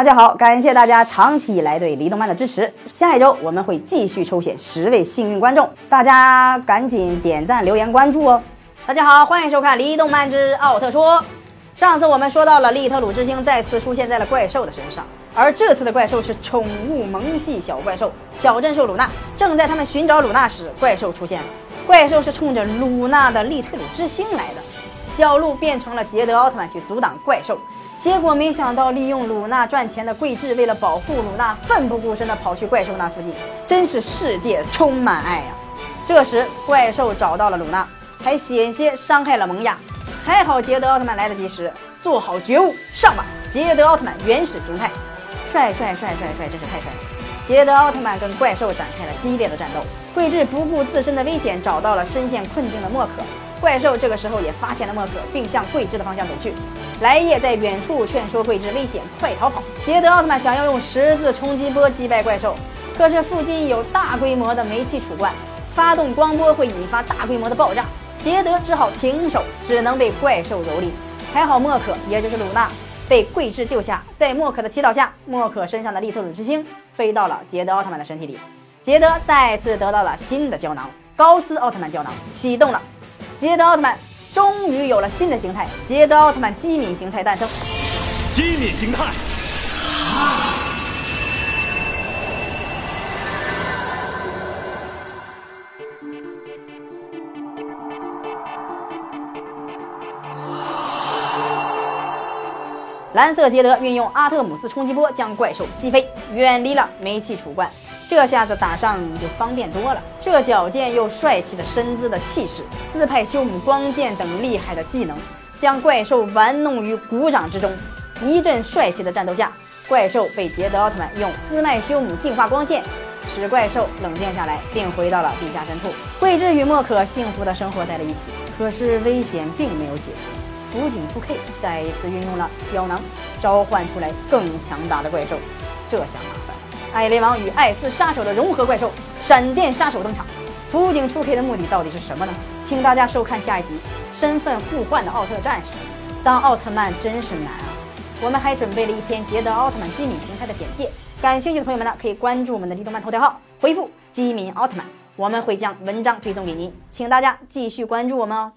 大家好，感谢大家长期以来对离动漫的支持。下一周我们会继续抽选十位幸运观众，大家赶紧点赞、留言、关注哦。大家好，欢迎收看《离动漫之奥特说》。上次我们说到了利特鲁之星再次出现在了怪兽的身上，而这次的怪兽是宠物萌系小怪兽小镇兽鲁娜。正在他们寻找鲁娜时，怪兽出现了。怪兽是冲着鲁娜的利特鲁之星来的。小鹿变成了捷德奥特曼去阻挡怪兽。结果没想到，利用鲁娜赚钱的桂智为了保护鲁娜，奋不顾身地跑去怪兽那附近，真是世界充满爱呀！这时，怪兽找到了鲁娜，还险些伤害了萌芽，还好捷德奥特曼来得及时，做好觉悟，上吧！捷德奥特曼原始形态，帅帅帅帅帅，真是太帅了！捷德奥特曼跟怪兽展开了激烈的战斗，桂智不顾自身的危险，找到了深陷困境的莫可。怪兽这个时候也发现了莫可，并向桂枝的方向走去。来叶在远处劝说桂枝危险，快逃跑！捷德奥特曼想要用十字冲击波击败怪兽，可是附近有大规模的煤气储罐，发动光波会引发大规模的爆炸。捷德只好停手，只能被怪兽蹂躏。还好莫可，也就是鲁娜，被桂枝救下。在莫可的祈祷下，莫可身上的利特鲁之星飞到了捷德奥特曼的身体里，捷德再次得到了新的胶囊——高斯奥特曼胶囊，启动了。捷德奥特曼终于有了新的形态，捷德奥特曼机敏形态诞生。机敏形态，蓝色捷德运用阿特姆斯冲击波将怪兽击飞，远离了煤气储罐。这下子打上就方便多了。这矫健又帅气的身姿的气势，斯派修姆光剑等厉害的技能，将怪兽玩弄于股掌之中。一阵帅气的战斗下，怪兽被捷德奥特曼用斯麦修姆净化光线，使怪兽冷静下来，并回到了地下深处。桂智与莫可幸福的生活在了一起。可是危险并没有解除，辅警 2K 再一次运用了胶囊，召唤出来更强大的怪兽。这下。艾雷王与艾斯杀手的融合怪兽闪电杀手登场，辅警出 K 的目的到底是什么呢？请大家收看下一集《身份互换的奥特战士》。当奥特曼真是难啊！我们还准备了一篇捷德奥特曼机敏形态的简介，感兴趣的朋友们呢，可以关注我们的立动漫头条号，回复“机敏奥特曼”，我们会将文章推送给您，请大家继续关注我们哦。